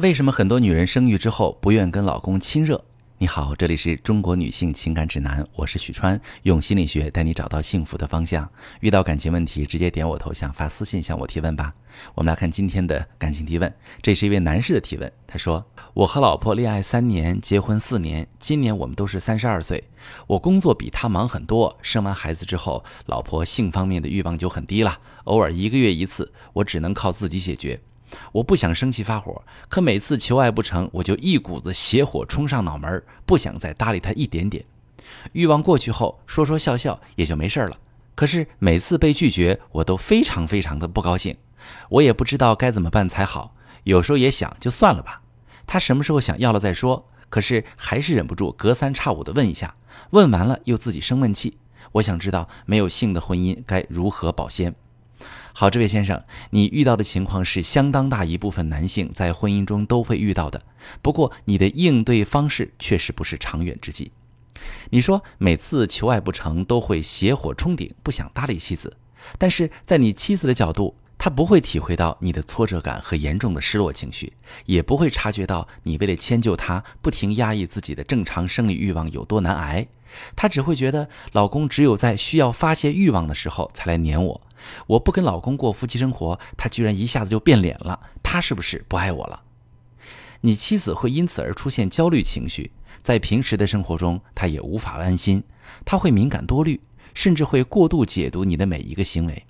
为什么很多女人生育之后不愿跟老公亲热？你好，这里是中国女性情感指南，我是许川，用心理学带你找到幸福的方向。遇到感情问题，直接点我头像发私信向我提问吧。我们来看今天的感情提问，这是一位男士的提问。他说：“我和老婆恋爱三年，结婚四年，今年我们都是三十二岁。我工作比他忙很多，生完孩子之后，老婆性方面的欲望就很低了，偶尔一个月一次，我只能靠自己解决。”我不想生气发火，可每次求爱不成，我就一股子邪火冲上脑门，不想再搭理他一点点。欲望过去后，说说笑笑也就没事了。可是每次被拒绝，我都非常非常的不高兴，我也不知道该怎么办才好。有时候也想就算了吧，他什么时候想要了再说。可是还是忍不住隔三差五的问一下，问完了又自己生闷气。我想知道没有性的婚姻该如何保鲜。好，这位先生，你遇到的情况是相当大一部分男性在婚姻中都会遇到的。不过，你的应对方式确实不是长远之计。你说每次求爱不成都会邪火冲顶，不想搭理妻子，但是在你妻子的角度，她不会体会到你的挫折感和严重的失落情绪，也不会察觉到你为了迁就她不停压抑自己的正常生理欲望有多难挨。她只会觉得老公只有在需要发泄欲望的时候才来黏我。我不跟老公过夫妻生活，他居然一下子就变脸了，他是不是不爱我了？你妻子会因此而出现焦虑情绪，在平时的生活中，她也无法安心，她会敏感多虑，甚至会过度解读你的每一个行为。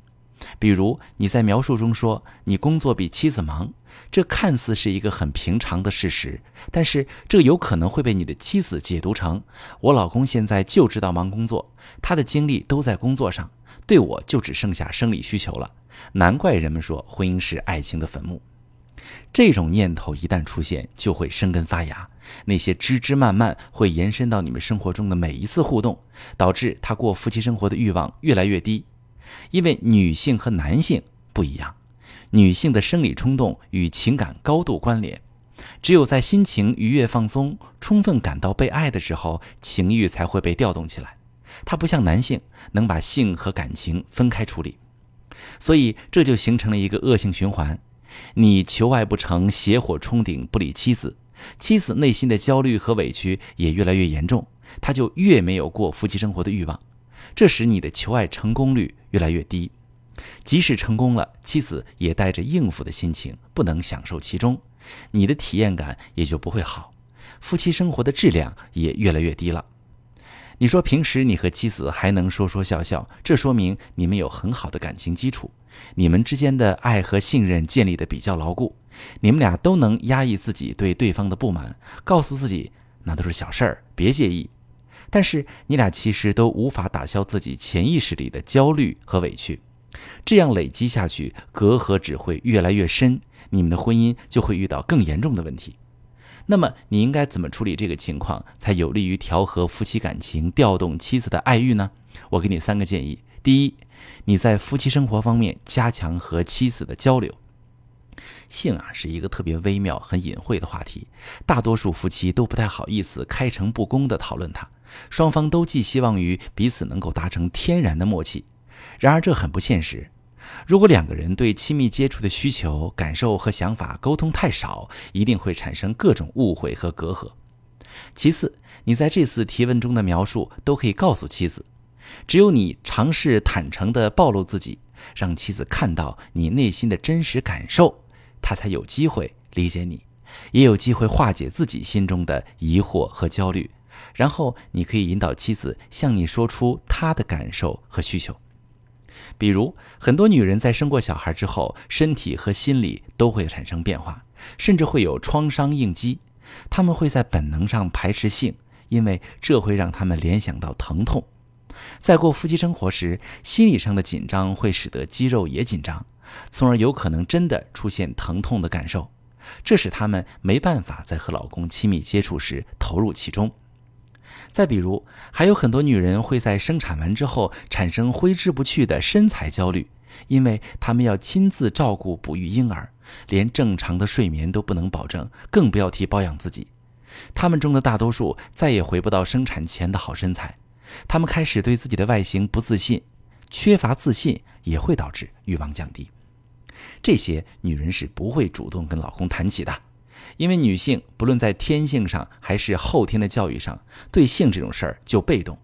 比如你在描述中说你工作比妻子忙，这看似是一个很平常的事实，但是这有可能会被你的妻子解读成我老公现在就知道忙工作，他的精力都在工作上。对我就只剩下生理需求了，难怪人们说婚姻是爱情的坟墓。这种念头一旦出现，就会生根发芽，那些枝枝蔓蔓会延伸到你们生活中的每一次互动，导致他过夫妻生活的欲望越来越低。因为女性和男性不一样，女性的生理冲动与情感高度关联，只有在心情愉悦、放松、充分感到被爱的时候，情欲才会被调动起来。它不像男性能把性和感情分开处理，所以这就形成了一个恶性循环。你求爱不成，邪火冲顶，不理妻子，妻子内心的焦虑和委屈也越来越严重，他就越没有过夫妻生活的欲望，这使你的求爱成功率越来越低。即使成功了，妻子也带着应付的心情，不能享受其中，你的体验感也就不会好，夫妻生活的质量也越来越低了。你说平时你和妻子还能说说笑笑，这说明你们有很好的感情基础，你们之间的爱和信任建立的比较牢固，你们俩都能压抑自己对对方的不满，告诉自己那都是小事儿，别介意。但是你俩其实都无法打消自己潜意识里的焦虑和委屈，这样累积下去，隔阂只会越来越深，你们的婚姻就会遇到更严重的问题。那么你应该怎么处理这个情况，才有利于调和夫妻感情、调动妻子的爱欲呢？我给你三个建议：第一，你在夫妻生活方面加强和妻子的交流。性啊是一个特别微妙、很隐晦的话题，大多数夫妻都不太好意思开诚布公地讨论它，双方都寄希望于彼此能够达成天然的默契，然而这很不现实。如果两个人对亲密接触的需求、感受和想法沟通太少，一定会产生各种误会和隔阂。其次，你在这次提问中的描述都可以告诉妻子，只有你尝试坦诚地暴露自己，让妻子看到你内心的真实感受，她才有机会理解你，也有机会化解自己心中的疑惑和焦虑。然后，你可以引导妻子向你说出她的感受和需求。比如，很多女人在生过小孩之后，身体和心理都会产生变化，甚至会有创伤应激。她们会在本能上排斥性，因为这会让她们联想到疼痛。在过夫妻生活时，心理上的紧张会使得肌肉也紧张，从而有可能真的出现疼痛的感受，这使她们没办法在和老公亲密接触时投入其中。再比如，还有很多女人会在生产完之后产生挥之不去的身材焦虑，因为她们要亲自照顾哺育婴儿，连正常的睡眠都不能保证，更不要提保养自己。她们中的大多数再也回不到生产前的好身材，她们开始对自己的外形不自信，缺乏自信也会导致欲望降低。这些女人是不会主动跟老公谈起的。因为女性不论在天性上还是后天的教育上，对性这种事儿就被动，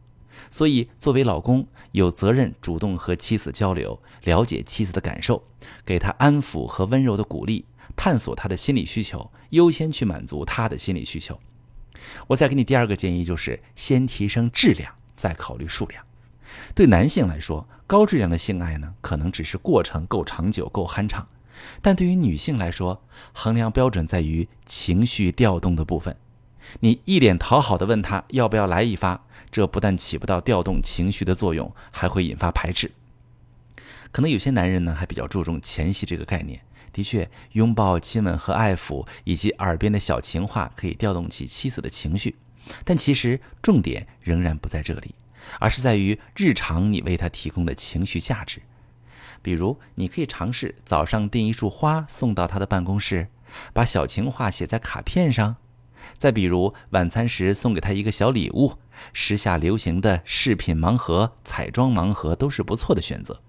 所以作为老公有责任主动和妻子交流，了解妻子的感受，给她安抚和温柔的鼓励，探索她的心理需求，优先去满足她的心理需求。我再给你第二个建议，就是先提升质量，再考虑数量。对男性来说，高质量的性爱呢，可能只是过程够长久、够酣畅；但对于女性来说，衡量标准在于情绪调动的部分。你一脸讨好的问他要不要来一发，这不但起不到调动情绪的作用，还会引发排斥。可能有些男人呢，还比较注重前戏这个概念。的确，拥抱、亲吻和爱抚，以及耳边的小情话，可以调动起妻子的情绪。但其实重点仍然不在这里。而是在于日常你为他提供的情绪价值，比如你可以尝试早上订一束花送到他的办公室，把小情话写在卡片上；再比如晚餐时送给他一个小礼物，时下流行的饰品盲盒、彩妆盲盒都是不错的选择。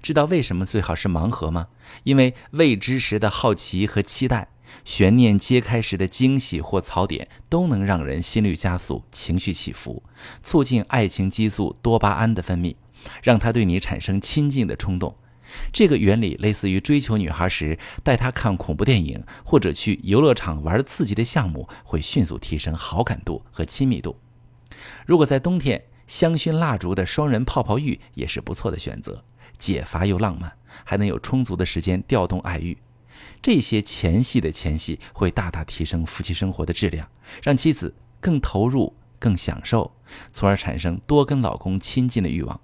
知道为什么最好是盲盒吗？因为未知时的好奇和期待。悬念揭开时的惊喜或槽点，都能让人心率加速、情绪起伏，促进爱情激素多巴胺的分泌，让他对你产生亲近的冲动。这个原理类似于追求女孩时带她看恐怖电影或者去游乐场玩刺激的项目，会迅速提升好感度和亲密度。如果在冬天，香薰蜡烛的双人泡泡浴也是不错的选择，解乏又浪漫，还能有充足的时间调动爱欲。这些前戏的前戏会大大提升夫妻生活的质量，让妻子更投入、更享受，从而产生多跟老公亲近的欲望。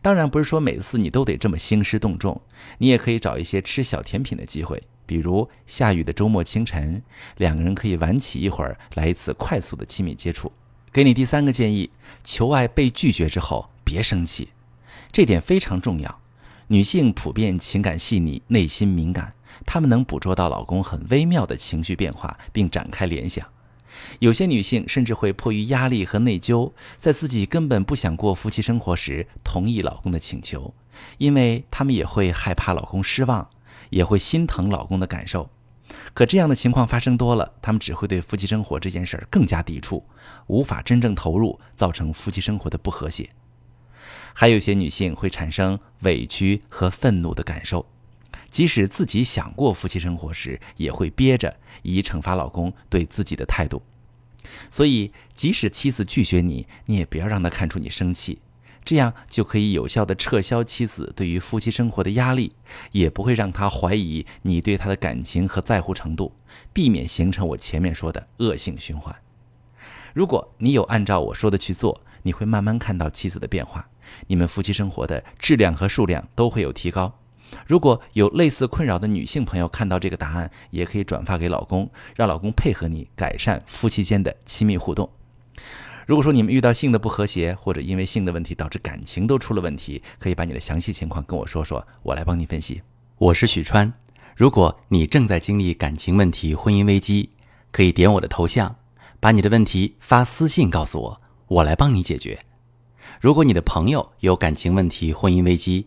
当然，不是说每次你都得这么兴师动众，你也可以找一些吃小甜品的机会，比如下雨的周末清晨，两个人可以晚起一会儿，来一次快速的亲密接触。给你第三个建议：求爱被拒绝之后别生气，这点非常重要。女性普遍情感细腻，内心敏感。她们能捕捉到老公很微妙的情绪变化，并展开联想。有些女性甚至会迫于压力和内疚，在自己根本不想过夫妻生活时，同意老公的请求，因为她们也会害怕老公失望，也会心疼老公的感受。可这样的情况发生多了，她们只会对夫妻生活这件事儿更加抵触，无法真正投入，造成夫妻生活的不和谐。还有些女性会产生委屈和愤怒的感受。即使自己想过夫妻生活时，也会憋着，以惩罚老公对自己的态度。所以，即使妻子拒绝你，你也不要让她看出你生气，这样就可以有效的撤销妻子对于夫妻生活的压力，也不会让她怀疑你对她的感情和在乎程度，避免形成我前面说的恶性循环。如果你有按照我说的去做，你会慢慢看到妻子的变化，你们夫妻生活的质量和数量都会有提高。如果有类似困扰的女性朋友看到这个答案，也可以转发给老公，让老公配合你改善夫妻间的亲密互动。如果说你们遇到性的不和谐，或者因为性的问题导致感情都出了问题，可以把你的详细情况跟我说说，我来帮你分析。我是许川，如果你正在经历感情问题、婚姻危机，可以点我的头像，把你的问题发私信告诉我，我来帮你解决。如果你的朋友有感情问题、婚姻危机，